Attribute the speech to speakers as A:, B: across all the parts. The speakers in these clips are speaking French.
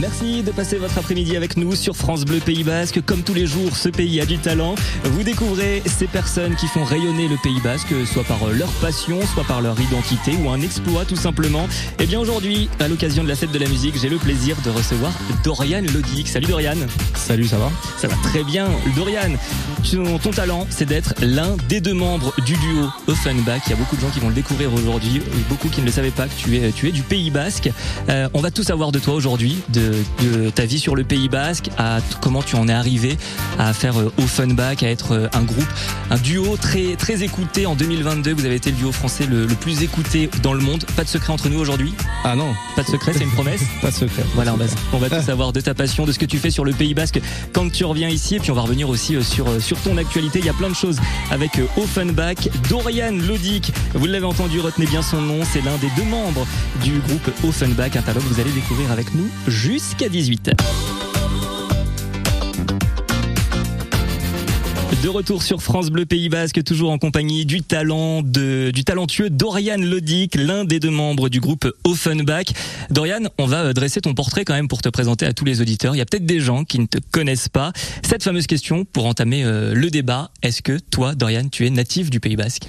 A: Merci de passer votre après-midi avec nous sur France Bleu Pays Basque. Comme tous les jours, ce pays a du talent. Vous découvrez ces personnes qui font rayonner le Pays Basque, soit par leur passion, soit par leur identité ou un exploit tout simplement. Et eh bien aujourd'hui, à l'occasion de la fête de la musique, j'ai le plaisir de recevoir Dorian Lodic. Salut Dorian.
B: Salut, ça va?
A: Ça va très bien. Dorian, ton talent, c'est d'être l'un des deux membres du duo Offenbach. Il y a beaucoup de gens qui vont le découvrir aujourd'hui, beaucoup qui ne le savaient pas que tu es, tu es du Pays Basque. Euh, on va tout savoir de toi aujourd'hui, de, de, ta vie sur le Pays Basque, à comment tu en es arrivé à faire euh, Offenbach, à être euh, un groupe, un duo très très écouté en 2022. Vous avez été le duo français le, le plus écouté dans le monde. Pas de secret entre nous aujourd'hui?
B: Ah non.
A: Pas de secret, c'est une promesse?
B: Pas de secret.
A: Voilà, on va, on va tout savoir de ta passion, de ce que tu fais sur le Pays Basque quand tu reviens ici. Et puis on va revenir aussi sur, sur ton actualité. Il y a plein de choses avec Offenbach. Dorian Lodic, vous l'avez entendu, retenez bien son nom. C'est l'un des deux membres du groupe Offenbach, un talent que vous allez découvrir avec nous jusqu'à 18h. De retour sur France Bleu Pays Basque, toujours en compagnie du talent de, du talentueux Dorian Lodic, l'un des deux membres du groupe Offenbach. Dorian, on va dresser ton portrait quand même pour te présenter à tous les auditeurs. Il y a peut-être des gens qui ne te connaissent pas. Cette fameuse question pour entamer euh, le débat. Est-ce que toi, Dorian, tu es natif du Pays Basque?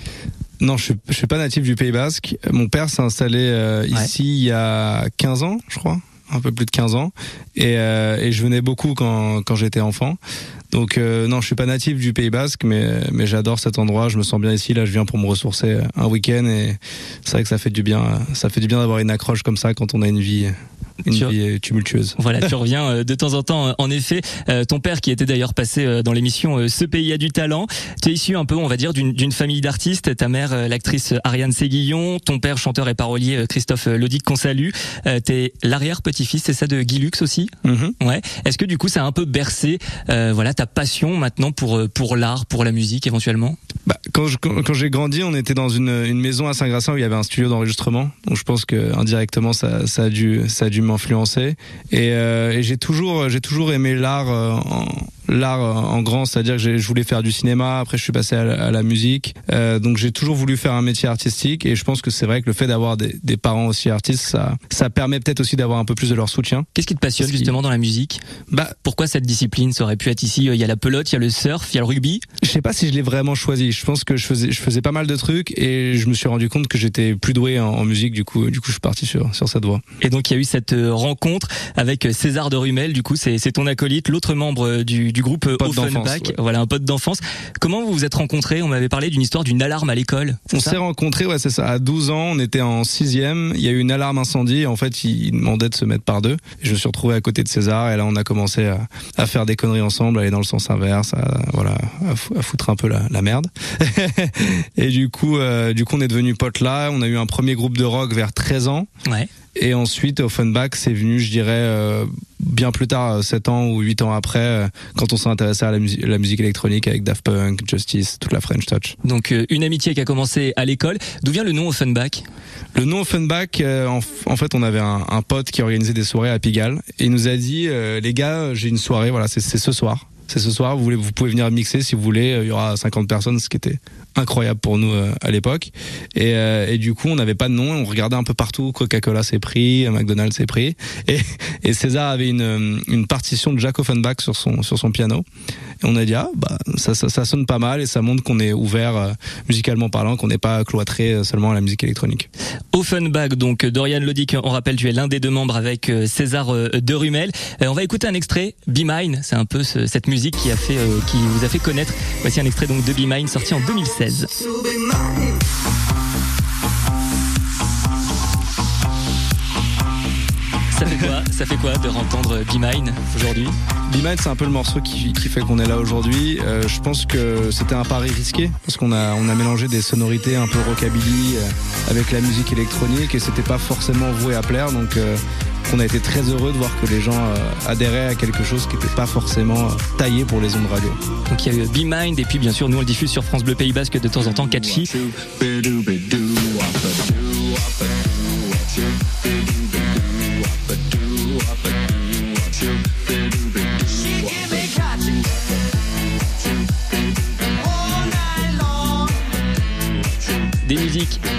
B: Non, je suis, je suis pas natif du Pays Basque. Mon père s'est installé euh, ici il y a 15 ans, je crois, un peu plus de 15 ans, et, euh, et je venais beaucoup quand, quand j'étais enfant. Donc euh, non, je suis pas natif du Pays Basque, mais mais j'adore cet endroit. Je me sens bien ici. Là, je viens pour me ressourcer un week-end et c'est vrai que ça fait du bien. Ça fait du bien d'avoir une accroche comme ça quand on a une vie une vie tumultueuse.
A: Voilà, tu reviens euh, de temps en temps. En effet, euh, ton père qui était d'ailleurs passé dans l'émission Ce pays a du talent. Tu es issu un peu, on va dire, d'une famille d'artistes. Ta mère, l'actrice Ariane Séguillon, ton père, chanteur et parolier Christophe Lodic qu'on salue. T'es l'arrière petit-fils, c'est ça de Guy Lux aussi.
B: Mm-hmm.
A: Ouais. Est-ce que du coup, ça a un peu bercé, voilà, ta passion maintenant pour pour l'art, pour la musique éventuellement?
B: Bah, quand j'ai grandi, on était dans une, une maison à Saint-Gratien où il y avait un studio d'enregistrement. Donc je pense que indirectement ça, ça a dû ça a dû m'influencer. Et, euh, et j'ai toujours j'ai toujours aimé l'art euh, en l'art en grand, c'est-à-dire que je voulais faire du cinéma, après je suis passé à la, musique, euh, donc j'ai toujours voulu faire un métier artistique et je pense que c'est vrai que le fait d'avoir des, des, parents aussi artistes, ça, ça permet peut-être aussi d'avoir un peu plus de leur soutien.
A: Qu'est-ce qui te passionne justement dans la musique?
B: Bah
A: pourquoi cette discipline? Ça aurait pu être ici. Il y a la pelote, il y a le surf, il y a le rugby?
B: Je sais pas si je l'ai vraiment choisi. Je pense que je faisais, je faisais pas mal de trucs et je me suis rendu compte que j'étais plus doué en, en, musique. Du coup, du coup, je suis parti sur sur cette voie.
A: Et donc il y a eu cette euh, rencontre avec César de Rumel. Du coup, c'est ton acolyte, l'autre membre du, du groupe Offenbach. Ouais. Voilà, un pote d'enfance. Comment vous vous êtes rencontrés? On m'avait parlé d'une histoire d'une alarme à l'école.
B: On s'est rencontrés, ouais, c'est ça. À 12 ans, on était en sixième. Il y a eu une alarme incendie. Et en fait, il demandait de se mettre par deux. Et je me suis retrouvé à côté de César. Et là, on a commencé à, à faire des conneries ensemble, à aller dans le sens inverse, à, voilà, à, foutre un peu la, la merde. et du coup, euh, du coup, on est devenu potes là. On a eu un premier groupe de rock vers 13 ans.
A: Ouais.
B: Et ensuite, Offenbach, c'est venu, je dirais, euh, bien plus tard, 7 ans ou 8 ans après, euh, quand on s'est intéressé à la, musique, la musique électronique avec Daft Punk, Justice, toute la French Touch.
A: Donc euh, une amitié qui a commencé à l'école. D'où vient le nom Offenbach?
B: Le nom Offenbach, en, en, fait, on avait un, un, pote qui organisait des soirées à Pigalle et il nous a dit, les gars, j'ai une soirée, voilà, c'est ce soir. C'est ce soir, vous, voulez, vous pouvez venir mixer si vous voulez, il y aura 50 personnes, ce qui était incroyable pour nous euh, à l'époque. Et, euh, et, du coup, on n'avait pas de nom. On regardait un peu partout. Coca-Cola s'est pris, McDonald's s'est pris. Et, et, César avait une, une partition de Jack Offenbach sur son piano. Et on a dit ah bah ça, sonne pas mal et ça montre qu'on est ouvert euh, musicalement parlant, qu'on n'est pas cloîtré seulement à la musique électronique.
A: Offenbach, donc Dorian Lodic, on rappelle, tu es l'un des deux membres avec César de Rumel. on va écouter un extrait, Be Mine. C'est un peu ce, cette musique qui vous a fait connaître. Voici un extrait de Be Mine sorti en 2016. Ça fait quoi? Ça fait quoi de entendre Be Mine aujourd'hui
B: Be Mine, c'est un peu le morceau qui, qui fait qu'on est là aujourd'hui. Euh, je pense que c'était un pari risqué parce qu'on a on a mélangé des sonorités un peu rockabilly euh, avec la musique électronique et c'était pas forcément voué à plaire. Donc euh, on a été très heureux de voir que les gens euh, adhéraient à quelque chose qui n'était pas forcément taillé pour les ondes radio.
A: Donc il y a eu Be Mind et puis bien sûr nous on le diffuse sur France Bleu Pays Basque de temps en temps catchy.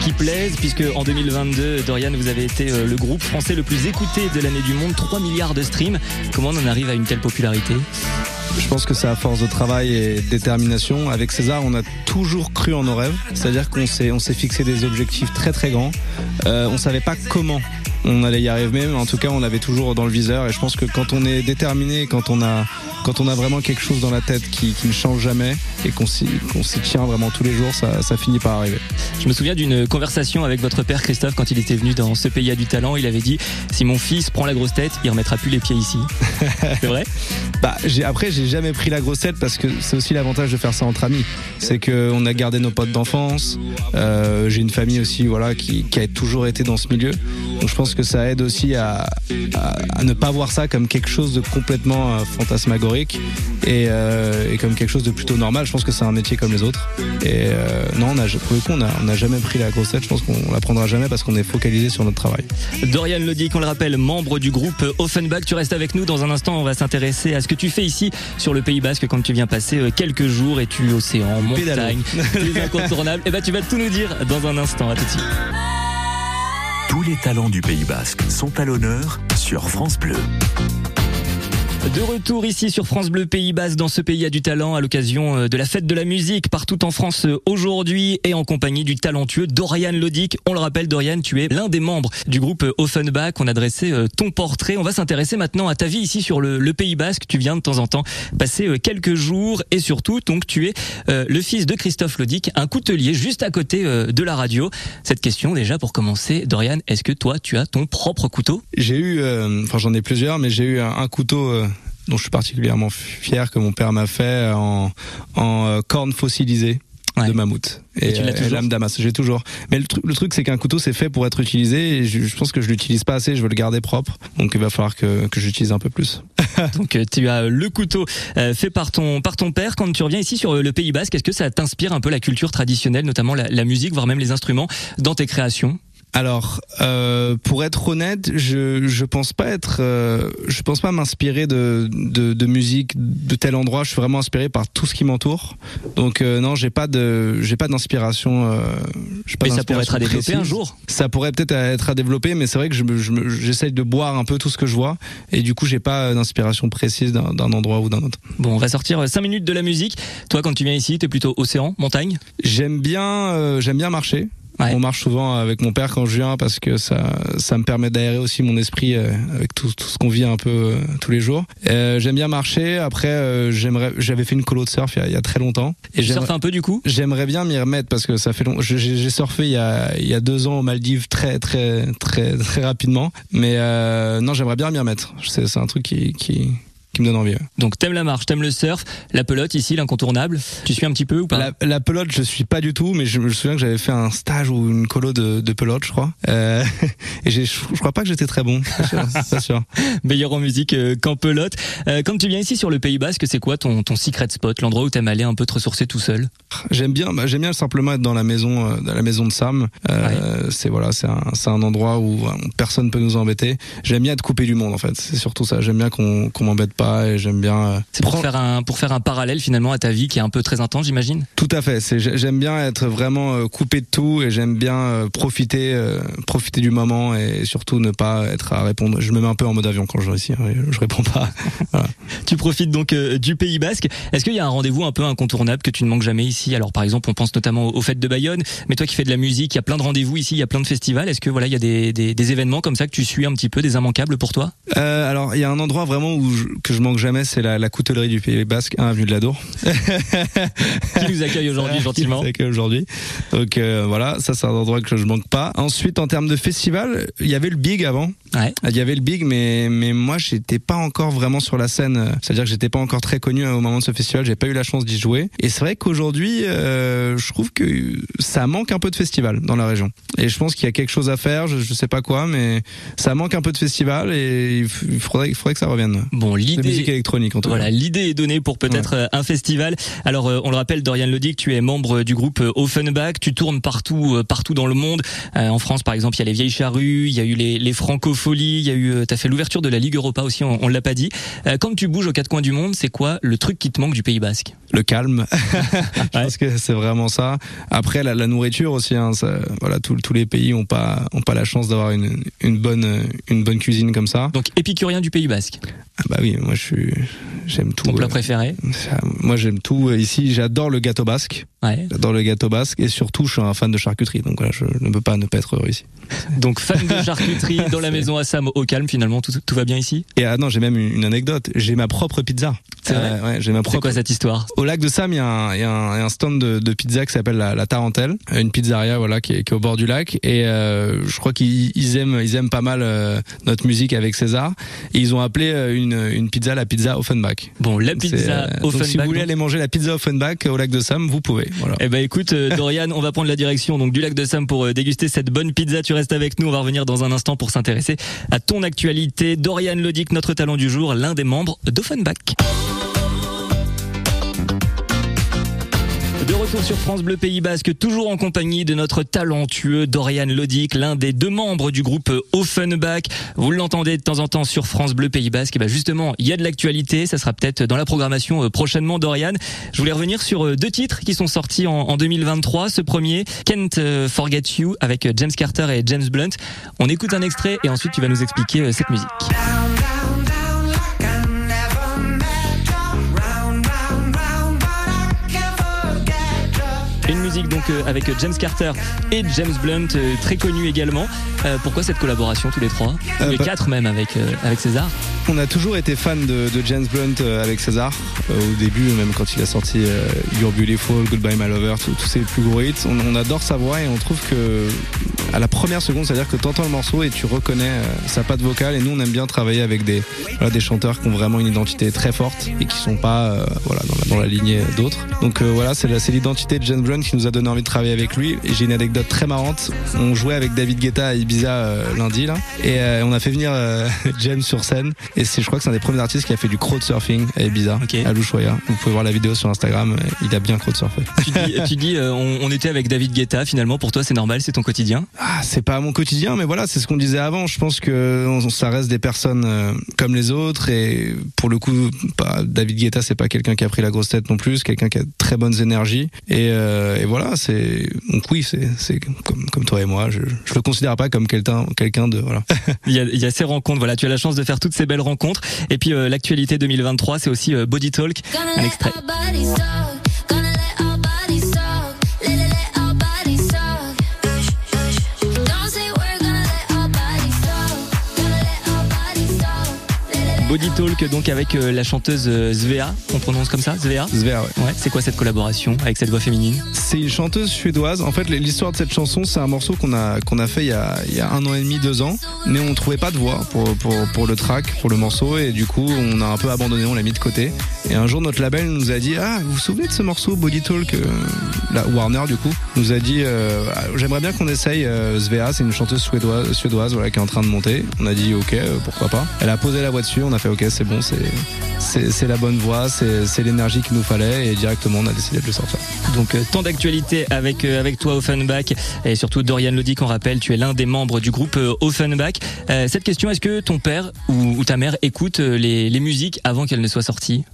A: Qui plaisent, puisque en 2022, Dorian, vous avez été le groupe français le plus écouté de l'année du monde, 3 milliards de streams. Comment on en arrive à une telle popularité?
B: Je pense que c'est à force de travail et détermination. Avec César, on a toujours cru en nos rêves. C'est-à-dire qu'on s'est, on s'est fixé des objectifs très très grands. Euh, on savait pas comment on allait y arriver, mais en tout cas, on l'avait toujours dans le viseur. Et je pense que quand on est déterminé, quand on a, quand on a vraiment quelque chose dans la tête qui, qui ne change jamais et qu'on s'y, tient vraiment tous les jours, ça, ça finit par arriver.
A: Je me souviens d'une conversation avec votre père Christophe quand il était venu dans ce pays à du talent. Il avait dit si mon fils prend la grosse tête, il remettra plus les pieds ici. c'est vrai?
B: Bah, après, j'ai jamais pris la grosse tête parce que c'est aussi l'avantage de faire ça entre amis. C'est qu'on a gardé nos potes d'enfance. Euh, j'ai une famille aussi, voilà, qui, qui a toujours été dans ce milieu. Donc je pense que ça aide aussi à, à, ne pas voir ça comme quelque chose de complètement euh, fantasmagorique et, euh, et, comme quelque chose de plutôt normal. Je pense que c'est un métier comme les autres. Et euh, non, on a, pour le coup, on n'a jamais pris la grosse tête. Je pense qu'on la prendra jamais parce qu'on est focalisé sur notre travail.
A: Dorian Lodic, on le rappelle, membre du groupe Offenbach. Tu restes avec nous. Dans un instant, on va s'intéresser à ce que tu fais ici sur le Pays Basque quand tu viens passer quelques jours et tu océan, montagne, les incontournables. Et eh ben, tu vas tout nous dire dans un instant. À tout de suite.
C: Tous les talents du Pays Basque sont à l'honneur sur France Bleu.
A: De retour ici sur France Bleu Pays Basque dans ce pays a du talent à l'occasion euh, de la fête de la musique partout en France euh, aujourd'hui et en compagnie du talentueux Dorian Lodic. On le rappelle Dorian, tu es l'un des membres du groupe Offenbach. On a dressé euh, ton portrait. On va s'intéresser maintenant à ta vie ici sur le, Pays Basque. Tu viens de temps en temps passer quelques jours et surtout donc tu es le fils de Christophe Lodic, un coutelier juste à côté de la radio. Cette question déjà pour commencer, Dorian, est-ce que toi tu as ton propre couteau?
B: J'ai eu, enfin j'en ai plusieurs, mais j'ai eu un, couteau dont je suis particulièrement fier que mon père m'a fait en, en euh, corne fossilisée de mammouth.
A: Et, tu
B: euh, lame damas j'ai toujours. Mais le, truc, le truc c'est qu'un couteau c'est fait pour être utilisé et je, pense que je l'utilise pas assez je veux le garder propre donc il va falloir que, que j'utilise un peu plus.
A: Donc euh, tu as le couteau fait par ton par ton père. Quand tu reviens ici sur le Pays Basque est-ce que ça t'inspire un peu la culture traditionnelle notamment la, la musique voire même les instruments dans tes créations?
B: Alors, euh, pour être honnête, je je pense pas être, euh, je pense pas m'inspirer de, de, de musique de tel endroit. Je suis vraiment inspiré par tout ce qui m'entoure. Donc euh, non, j'ai pas de, j'ai pas d'inspiration. Euh,
A: mais ça pourrait être à développer un jour.
B: Ça pourrait peut-être être à développer, mais c'est vrai que je j'essaye je, de boire un peu tout ce que je vois, et du coup j'ai pas d'inspiration précise d'un endroit ou d'un autre.
A: Bon, on va sortir 5 minutes de la musique. Toi, quand tu viens ici, t'es plutôt océan, montagne?
B: J'aime bien, euh, j'aime bien marcher. On marche souvent avec mon père quand je viens parce que ça, ça me permet d'aérer aussi mon esprit euh, avec tout, tout ce qu'on vit un peu euh, tous les jours. Euh, j'aime bien marcher. Après, j'aimerais, j'avais fait une colo de surf il y a, très longtemps.
A: Et tu surfes un peu du coup?
B: J'aimerais bien m'y remettre parce que ça fait long. J'ai surfé il y a, il y a deux ans aux Maldives très très très très rapidement. Mais non, j'aimerais bien m'y remettre. C'est un truc qui, qui qui me donne envie.
A: Donc t'aimes la marche, t'aimes le surf, la pelote ici, l'incontournable. Tu suis un petit peu ou pas
B: la, pelote, je suis pas du tout, mais je me souviens que j'avais fait un stage ou une colo de, de pelote, je crois. Euh, et je, je crois pas que j'étais très bon. C'est sûr.
A: Meilleur en musique euh, qu'en pelote. Euh, quand tu viens ici sur le Pays Basque, c'est quoi ton, ton secret spot, l'endroit où t'aimes aller un peu te ressourcer tout seul?
B: J'aime bien, bah, j'aime bien simplement être dans la maison, euh, dans la maison de Sam. Euh, C'est voilà, c'est un, endroit où personne peut nous embêter. J'aime bien être coupé du monde en fait. C'est surtout ça. J'aime bien qu'on qu'on m'embête pas et j'aime bien. Euh,
A: c'est pour faire un pour faire un parallèle finalement à ta vie qui est un peu très intense, j'imagine?
B: Tout à fait. C'est j'aime bien être vraiment euh, coupé de tout et j'aime bien euh, profiter profiter du moment et surtout ne pas être à répondre. Je me mets un peu en mode avion quand je réussis. Hein, je réponds pas.
A: voilà. Tu profites donc du Pays Basque. Est-ce qu'il y a un rendez-vous un peu incontournable que tu ne manques jamais ici? Alors par exemple, on pense notamment aux fêtes de Bayonne, mais toi qui fais de la musique, il y a plein de rendez-vous ici, il y a plein de festivals. Est-ce que voilà, il y a des, des, des, événements comme ça que tu suis un petit peu, des immanquables pour toi?
B: Euh, Alors il y a un endroit vraiment où je, que je manque jamais, c'est la, la coutellerie du Pays Basque, 1 avenue de la Dour.
A: qui nous accueille aujourd'hui gentiment.
B: Qui nous accueille aujourd'hui. Donc euh, voilà, ça c'est un endroit que je manque pas. Ensuite, en termes de festival, il y avait le Big avant.
A: Ouais.
B: Il y avait le Big, mais mais moi j'étais pas encore vraiment sur la scène. C'est-à-dire que j'étais pas encore très connu au moment de ce festival. J'ai pas eu la chance d'y jouer. Et c'est vrai qu'aujourd'hui, euh, je trouve que ça manque un peu de festival dans la région. Et je pense qu'il y a quelque chose à faire. Je, je sais pas quoi, mais ça manque un peu de festival et il faudrait, il faudrait que ça revienne.
A: Bon, l'idée
B: musique électronique en tout
A: voilà, l'idée est donnée pour peut-être euh, un festival. Alors, euh, on le rappelle, Dorian Lodic, tu es membre du groupe euh, Offenbach. Tu tournes partout, partout dans le monde. en France, par exemple, il y a les Vieilles Charrues, il y a eu les, les Francophones Folie, il y a eu, euh, t'as fait l'ouverture de la Ligue Europa aussi, on, on l'a pas dit. Euh, quand tu bouges aux quatre coins du monde, c'est quoi le truc qui te manque du Pays Basque?
B: Le calme. Je pense que c'est vraiment ça. Après, la, la nourriture aussi. Hein, ça, voilà, tous tous les pays ont pas ont pas la chance d'avoir une, une bonne une bonne cuisine comme ça.
A: Donc épicurien du Pays Basque.
B: Ah bah oui, moi je suis j'aime tout.
A: Ton plat
B: euh,
A: préféré?
B: moi j'aime tout Euh, ici. J'adore le gâteau basque.
A: Ouais.
B: J'adore le gâteau basque et surtout je suis un fan de charcuterie. Donc voilà, je ne peux pas ne pas être heureux ici.
A: Donc fan de charcuterie dans la maison à Sam au calme finalement, tout, tout va bien ici?
B: Et ah non, j'ai même une anecdote. J'ai ma propre pizza.
A: C'est vrai
B: Euh, ouais, j'ai ma propre.
A: quoi cette histoire?
B: Au lac de Sam, il y a un, y y a stand de, de pizza qui s'appelle la, la Tarentelle, une pizzeria voilà qui est, qui est au bord du lac. Et euh, je crois qu'ils ils aiment, ils aiment pas mal euh, notre musique avec César. Et ils ont appelé euh, une, une pizza la pizza Offenbach.
A: Bon, la pizza
B: euh,
A: au
B: donc si vous
A: Offenbach,
B: voulez aller manger la pizza Offenbach au lac de Sam, vous pouvez. Voilà.
A: Eh ben écoute euh, Dorian, on va prendre la direction donc du lac de Sam pour euh, déguster cette bonne pizza. Tu restes avec nous, on va revenir dans un instant pour s'intéresser à ton actualité. Dorian Lodic, notre talent du jour, l'un des membres d'Offenbach. De retour sur France Bleu Pays Basque, toujours en compagnie de notre talentueux Dorian Lodic, l'un des deux membres du groupe Offenbach. Vous l'entendez de temps en temps sur France Bleu Pays Basque. Et ben justement, il y a de l'actualité. Ça sera peut-être dans la programmation euh, prochainement, Dorian. Je voulais revenir sur euh, deux titres qui sont sortis en, en 2023. Ce premier, Can't euh, Forget You, avec James Carter et James Blunt. On écoute un extrait et ensuite tu vas nous expliquer cette musique. Une musique donc euh, avec James Carter et James Blunt, euh, très connu également. Euh, pourquoi cette collaboration tous les trois? Tous les
B: bah-
A: quatre même avec, euh, avec César?
B: On a toujours été fan de, James Blunt euh, avec César. Euh, au début, même quand il a sorti euh, You're Beautiful, Goodbye My Lover, tous ses plus gros hits, on, adore sa voix et on trouve que à la première seconde, c'est-à-dire que tu entends le morceau et tu reconnais sa patte vocale. Et nous, on aime bien travailler avec des, chanteurs qui ont vraiment une identité très forte et qui sont pas dans, la, dans lignée d'autres. Donc voilà, c'est l'identité de James Blunt qui nous a donné envie de travailler avec lui. J'ai une anecdote très marrante. On jouait avec David Guetta à Ibiza euh, lundi là, et on a fait venir James sur scène. Et c'est, je crois que c'est un des premiers artistes qui a fait du crowdsurfing à Ibiza,
A: Ok.
B: à l'Ushuaïa. Vous pouvez voir la vidéo sur Instagram. euh, Il a bien crowdsurfé.
A: Tu dis, tu dis euh, on, on était avec David Guetta, finalement pour toi c'est normal, c'est ton quotidien?
B: Ah, c'est pas mon quotidien, mais voilà, c'est ce qu'on disait avant. Je pense que on- ça reste des personnes euh, comme les autres, et pour le coup, pas, David Guetta, c'est pas quelqu'un qui a pris la grosse tête non plus, quelqu'un qui a de très bonnes énergies, et, euh, et voilà, c'est donc oui, c'est c'est comme comme toi et moi, je je le considère pas comme quelqu'un quelqu'un de voilà.
A: il y, a, il y a ces rencontres, voilà, tu as la chance de faire toutes ces belles rencontres. Et puis euh, l'actualité 2023, c'est aussi euh, Body Talk, un extrait. Body Talk donc avec euh, la chanteuse euh, Svea, on prononce comme ça, Svea
B: Sver, ouais.
A: Ouais, c'est quoi cette collaboration avec cette voix féminine?
B: C'est une chanteuse suédoise. En fait, l'histoire de cette chanson, c'est un morceau qu'on a qu'on a fait il y a, il y a un an et demi, deux ans, mais on trouvait pas de voix pour pour pour le track, pour le morceau, et du coup, on a un peu abandonné, on l'a mis de côté. Et un jour, notre label nous a dit ah, vous vous souvenez de ce morceau Body Talk euh, la Warner du coup nous a dit euh, Ah, j'aimerais bien qu'on essaye euh, Svea, c'est une chanteuse suédoise, suédoise voilà, qui est en train de monter. On a dit ok, euh, pourquoi pas. Elle a posé la voix dessus, on a ok, c'est bon, c'est la bonne voix, c'est l'énergie qu'il nous fallait, et directement, on a décidé de le sortir.
A: Donc euh, tant d'actualité avec euh, avec toi Offenbach et surtout Dorian Lodic on rappelle tu es l'un des membres du groupe euh, Offenbach. Cette question est-ce que ton père ou, ta mère écoute les, les musiques avant qu'elles ne soient sorties?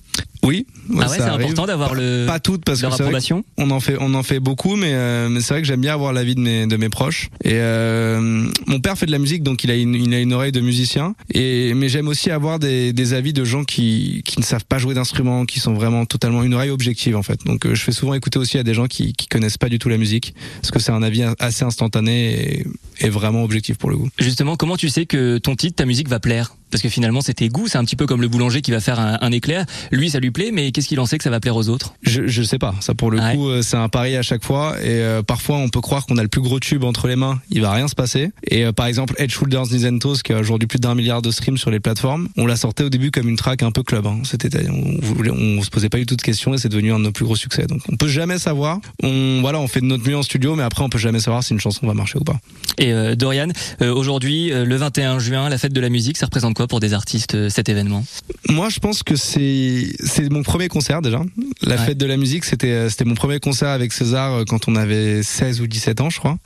B: Oui, ouais,
A: Ah ouais c'est important d'avoir le
B: Pas toutes parce que vrai on en fait on en fait beaucoup mais euh, mais c'est vrai que j'aime bien avoir l'avis de mes de mes proches. Et euh, mon père fait de la musique donc il a une il a une oreille de musicien. Et mais j'aime aussi avoir des des avis de gens qui qui ne savent pas jouer d'instruments qui sont vraiment totalement une oreille objective en fait. Donc euh, je fais souvent écouter aussi à des gens qui qui connaissent pas du tout la musique parce que c'est un avis assez instantané et, et vraiment objectif pour le coup.
A: Justement, comment tu sais que ton titre, ta musique va plaire? Parce que finalement, c'est tes goûts. C'est un petit peu comme le boulanger qui va faire un, un éclair. Lui, ça lui plaît, mais qu'est-ce qu'il en sait que ça va plaire aux autres?
B: Je, je sais pas. Ça pour le
A: Ouais.
B: coup, euh, c'est un pari à chaque fois. Et euh, parfois, on peut croire qu'on a le plus gros tube entre les mains. Il va rien se passer. Et euh, par exemple, Edge Shoulders Toes, qui a aujourd'hui plus d'un milliard de streams sur les plateformes, on la sortait au début comme une track un peu club. Hein. C'était, on, voulait- on se posait pas du tout de questions et c'est devenu un de nos plus gros succès. Donc, on peut jamais savoir. On voilà, on fait de notre mieux en studio, mais après, on peut jamais savoir si une chanson va marcher ou pas.
A: Et euh, Dorian, aujourd'hui, le 21 juin, la fête de la musique, ça représente quoi pour des artistes euh, cet événement?
B: Moi, je pense que c'est c'est mon premier concert déjà. La
A: Ouais.
B: fête de la musique, c'était euh, c'était mon premier concert avec César euh, quand on avait 16 ou 17 ans, je crois.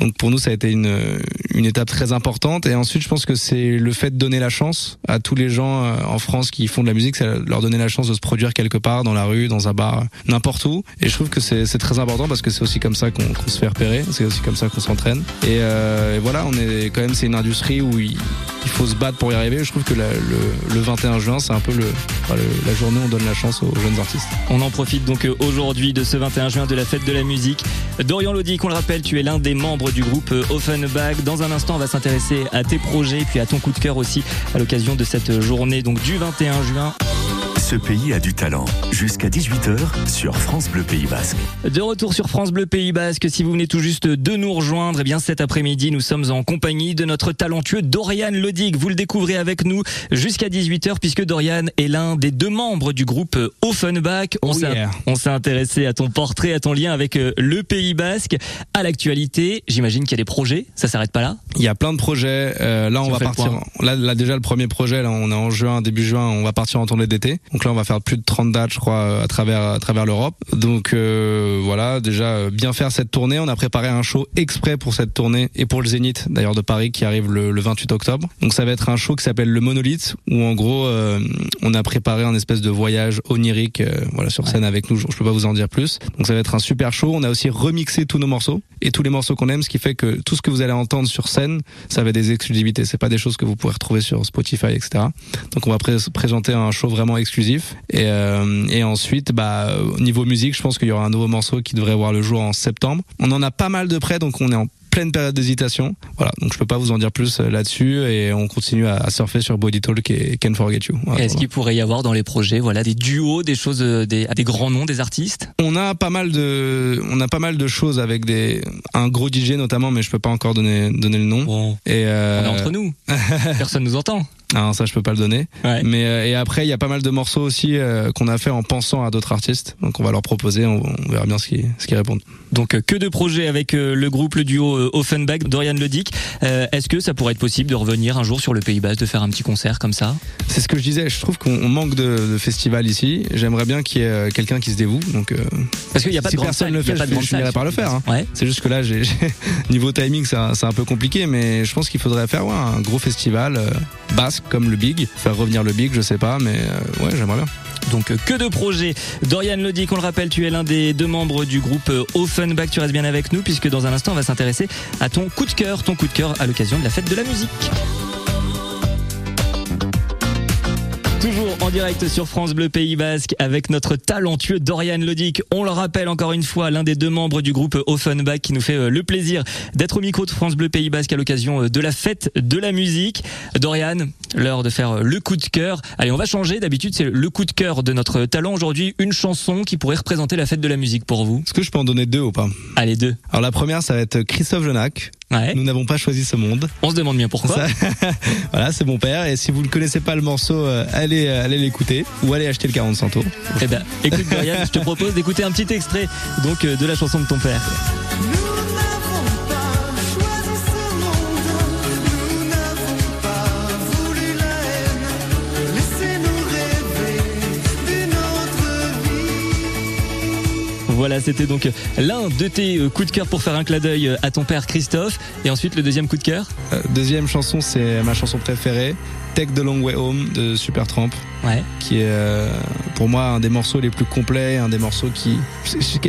B: Donc pour nous, ça a été une une étape très importante. Et ensuite, je pense que c'est le fait de donner la chance à tous les gens en France qui font de la musique, c'est leur donner la chance de se produire quelque part, dans la rue, dans un bar, n'importe où. Et je trouve que c'est très important parce que c'est aussi comme ça qu'on se fait repérer, c'est aussi comme ça qu'on s'entraîne. Et, euh, et voilà, on est quand même c'est une industrie où il, il faut se battre pour y arriver. Je trouve que le, le 21 juin, c'est un peu la journée où on donne la chance aux jeunes artistes.
A: On en profite donc euh, aujourd'hui de ce 21 juin de la fête de la musique. Dorian Lodi, qu'on le rappelle, tu es l'un des membres du groupe euh, Offenbach. Dans un instant, on va s'intéresser à tes projets, puis à ton coup de cœur aussi à l'occasion de cette journée donc du 21 juin.
C: Ce pays a du talent. Jusqu'à 18h sur France Bleu Pays Basque.
A: De retour sur France Bleu Pays Basque, si vous venez tout juste de nous rejoindre, eh bien cet après-midi, nous sommes en compagnie de notre talentueux Dorian Lodig. Vous le découvrez avec nous jusqu'à 18h puisque Dorian est l'un des deux membres du groupe Offenbach. On
B: Oh
A: s'est
B: yeah.
A: on s'est intéressé à ton portrait, à ton lien avec euh, le Pays Basque, à l'actualité. J'imagine qu'il y a des projets, ça s'arrête pas là?
B: Il y a plein de projets. Euh, là, on
A: on
B: va partir. Là, là, déjà le premier projet, là, on est en juin, début juin, on va partir en tournée d'été. Donc là, on va faire plus de 30 dates, je crois, à travers à travers l'Europe. Donc euh, voilà, déjà euh, bien faire cette tournée. On a préparé un show exprès pour cette tournée et pour le Zénith, d'ailleurs de Paris, qui arrive le, le 28 octobre. Donc ça va être un show qui s'appelle le Monolith, où en gros, euh, on a préparé un espèce de voyage onirique, euh, voilà, sur scène avec nous. Je, je peux pas vous en dire plus. Donc ça va être un super show. On a aussi remixé tous nos morceaux et tous les morceaux qu'on aime, ce qui fait que tout ce que vous allez entendre sur scène, ça va être des exclusivités. C'est pas des choses que vous pourrez retrouver sur Spotify, etc. Donc on va pré- présenter un show vraiment exclusif. Et, euh, et ensuite, bah, au niveau musique, je pense qu'il y aura un nouveau morceau qui devrait voir le jour en septembre. On en a pas mal de près, donc on est en pleine période d'hésitation. Voilà, donc je peux pas vous en dire plus euh, là-dessus et on continue à, surfer sur Body Talk et Can't Forget You. Voilà,
A: Est-ce qu'il pourrait y avoir dans les projets, voilà, des duos, des choses, euh, des, à des grands noms, des artistes?
B: On a pas mal de, on a pas mal de choses avec des, un gros DJ notamment, mais je peux pas encore donner, donner le nom.
A: Bon,
B: Et euh,
A: on est entre nous. Personne nous entend.
B: Ah, ça je peux pas le donner.
A: Ouais.
B: Mais euh, et après il y a pas mal de morceaux aussi euh, qu'on a fait en pensant à d'autres artistes. Donc on va leur proposer, on, on verra bien ce qu'ils ce qu'ils répondent.
A: Donc euh, que de projets avec euh, le groupe, le duo euh, Offenbach, Dorian Ledick. Euh, Est-ce que ça pourrait être possible de revenir un jour sur le Pays Basque, de faire un petit concert comme ça?
B: C'est ce que je disais. Je trouve qu'on on manque de, de festivals ici. J'aimerais bien qu'il y ait quelqu'un qui se dévoue. Donc euh,
A: Parce qu'il n'y a pas
B: Si
A: de
B: personne le
A: il y a
B: fait,
A: pas
B: je je finirai par le faire, hein.
A: Ouais.
B: c'est juste que là, j'ai j'ai- niveau timing, c'est un, peu compliqué, mais je pense qu'il faudrait faire ouais, un gros festival euh, comme le Big, faire revenir le Big, je sais pas, mais euh, ouais, j'aimerais bien.
A: Donc euh, que de projets. Dorian Lodic, on le rappelle, tu es l'un des deux membres du groupe euh, Offenbach. Tu restes bien avec nous puisque dans un instant, on va s'intéresser à ton coup de cœur, ton coup de cœur à l'occasion de la fête de la musique. En direct sur France Bleu Pays Basque avec notre talentueux Dorian Lodic. On le rappelle encore une fois, l'un des deux membres du groupe Offenbach qui nous fait euh, le plaisir d'être au micro de France Bleu Pays Basque à l'occasion euh, de la fête de la musique. Dorian, l'heure de faire euh, le coup de cœur. Allez, on va changer. D'habitude, c'est le coup de cœur de notre talent. Aujourd'hui, une chanson qui pourrait représenter la fête de la musique pour vous.
B: Est-ce que je peux en donner deux ou pas?
A: Allez, deux.
B: Alors la première, ça va être Christophe Genac.
A: Ouais.
B: Nous n'avons pas choisi ce monde.
A: On se demande bien pourquoi.
B: Ça- voilà, c'est mon père. Et si vous ne connaissez pas le morceau, euh, allez, euh, allez l'écouter ou allez acheter le 40 Cento.
A: Eh ben, écoute Dorian, je te propose d'écouter un petit extrait donc euh, de la chanson de ton père. Voilà, c'était donc l'un de tes euh, coups de cœur pour faire un clin d'œil euh, à ton père Christophe. Et ensuite, le deuxième coup de cœur?
B: Euh, deuxième chanson, c'est ma chanson préférée, Take the Long Way Home de Supertramp.
A: Ouais.
B: qui est euh, pour moi un des morceaux les plus complets, un des morceaux qui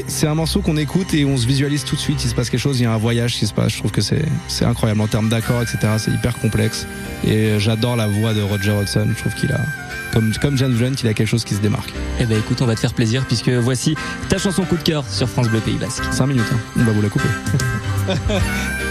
B: c'est- un morceau qu'on écoute et on se visualise tout de suite. Il se passe quelque chose, il y a un voyage qui se passe. Je trouve que c'est c'est incroyable en termes d'accords, etc. C'est hyper complexe et euh, j'adore la voix de Roger Hodgson. Je trouve qu'il a comme comme James Blunt, il a quelque chose qui se démarque.
A: Eh ben écoute, on va te faire plaisir puisque voici ta chanson coup de cœur sur France Bleu Pays Basque.
B: 5 minutes, hein. on va vous la couper.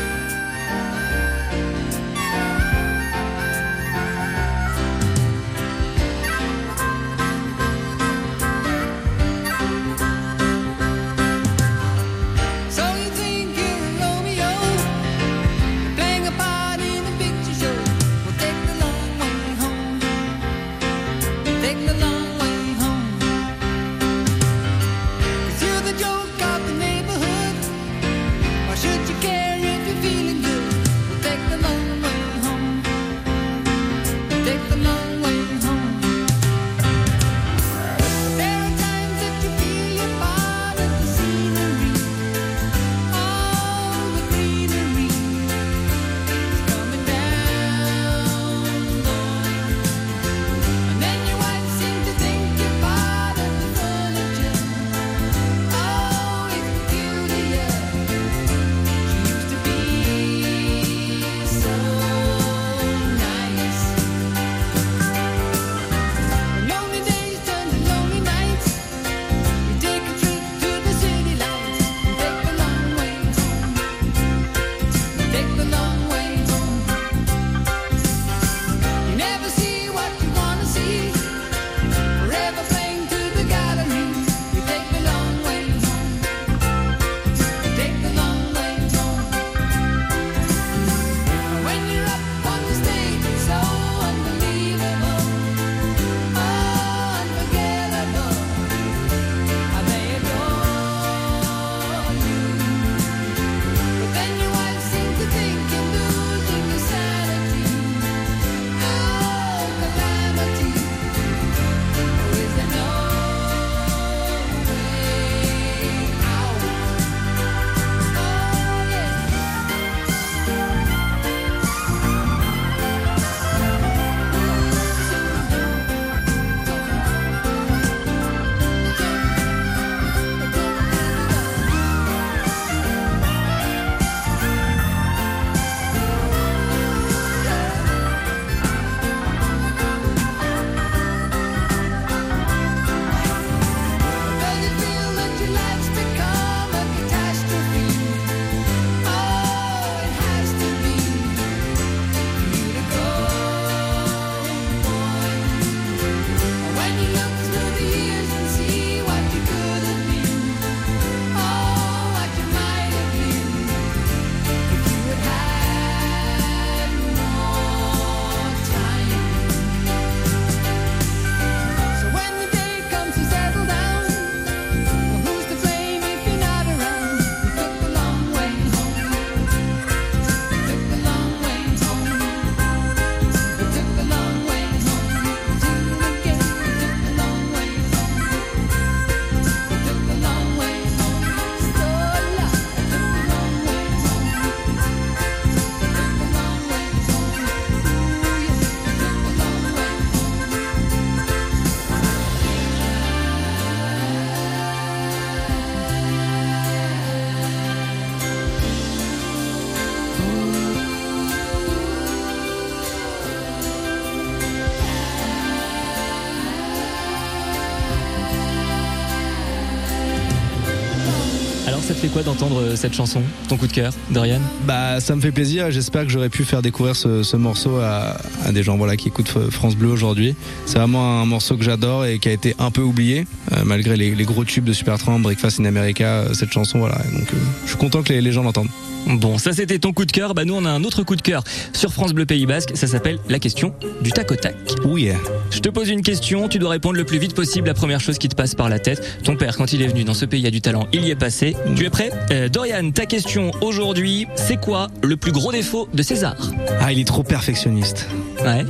A: d'entendre euh, cette chanson Ton coup de cœur, Dorian?
B: Bah, ça me fait plaisir. J'espère que j'aurais pu faire découvrir ce, ce morceau à, des gens voilà qui écoutent France Bleu aujourd'hui. C'est vraiment un morceau que j'adore et qui a été un peu oublié euh, malgré les, gros tubes de Supertramp, Breakfast in America. euh, Cette chanson, voilà. Donc, je suis content que les gens l'entendent.
A: Bon, ça c'était ton coup de cœur. Bah nous on a un autre coup de cœur sur France Bleu Pays Basque. Ça s'appelle la question du tac au tac.
B: Oh yeah.
A: Je te pose une question, tu dois répondre le plus vite possible. La première chose qui te passe par la tête. Ton père, quand il est venu dans ce pays a du talent, il y est passé. Tu es prêt? Euh, Dorian, ta question aujourd'hui, c'est quoi le plus gros défaut de César?
B: Ah, il est trop perfectionniste.
A: Ouais.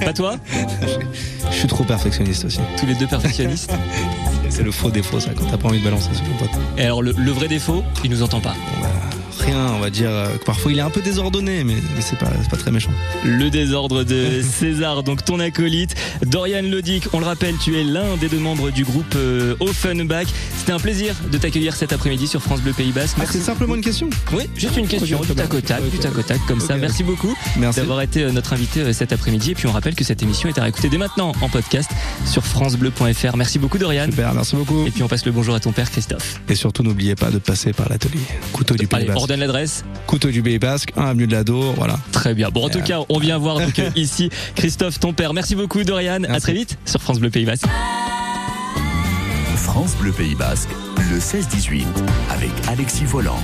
A: Pas toi?
B: Je suis trop perfectionniste aussi.
A: Tous les deux perfectionnistes?
B: C'est le faux défaut, ça, quand t'as pas envie de balancer sur ton pote.
A: Et alors le, le vrai défaut, il nous entend pas.
B: Bah, rien, on va dire euh, que parfois il est un peu désordonné, mais, mais c'est pas, très méchant.
A: Le désordre de César, donc ton acolyte. Dorian Lodic, on le rappelle, tu es l'un des deux membres du groupe euh, Offenbach. C'était un plaisir de t'accueillir cet après-midi sur France Bleu Pays Basque.
B: Ah, c'est simplement une question?
A: Oui, juste une question, du tac au tac, du tac au tac, comme ça. Merci beaucoup d'avoir été euh, notre invité cet après-midi. Et puis on rappelle que cette émission est à réécouter dès maintenant en podcast sur francebleu.fr. Merci beaucoup Dorian.
B: Super, merci beaucoup.
A: Et puis on passe le bonjour à ton père Christophe.
B: Et surtout, n'oubliez pas de passer par l'atelier. Couteau du Pays
A: Allez, on redonne l'adresse.
B: Couteau du Pays Basque, 1 avenue de la Dour, voilà.
A: Très bien. Bon, en tout cas, on vient voir donc euh, ici Christophe, ton père. Merci beaucoup Dorian. À
B: Merci.
A: très vite sur France Bleu Pays Basque.
C: France Bleu Pays Basque, le 16-18, avec Alexis Volant.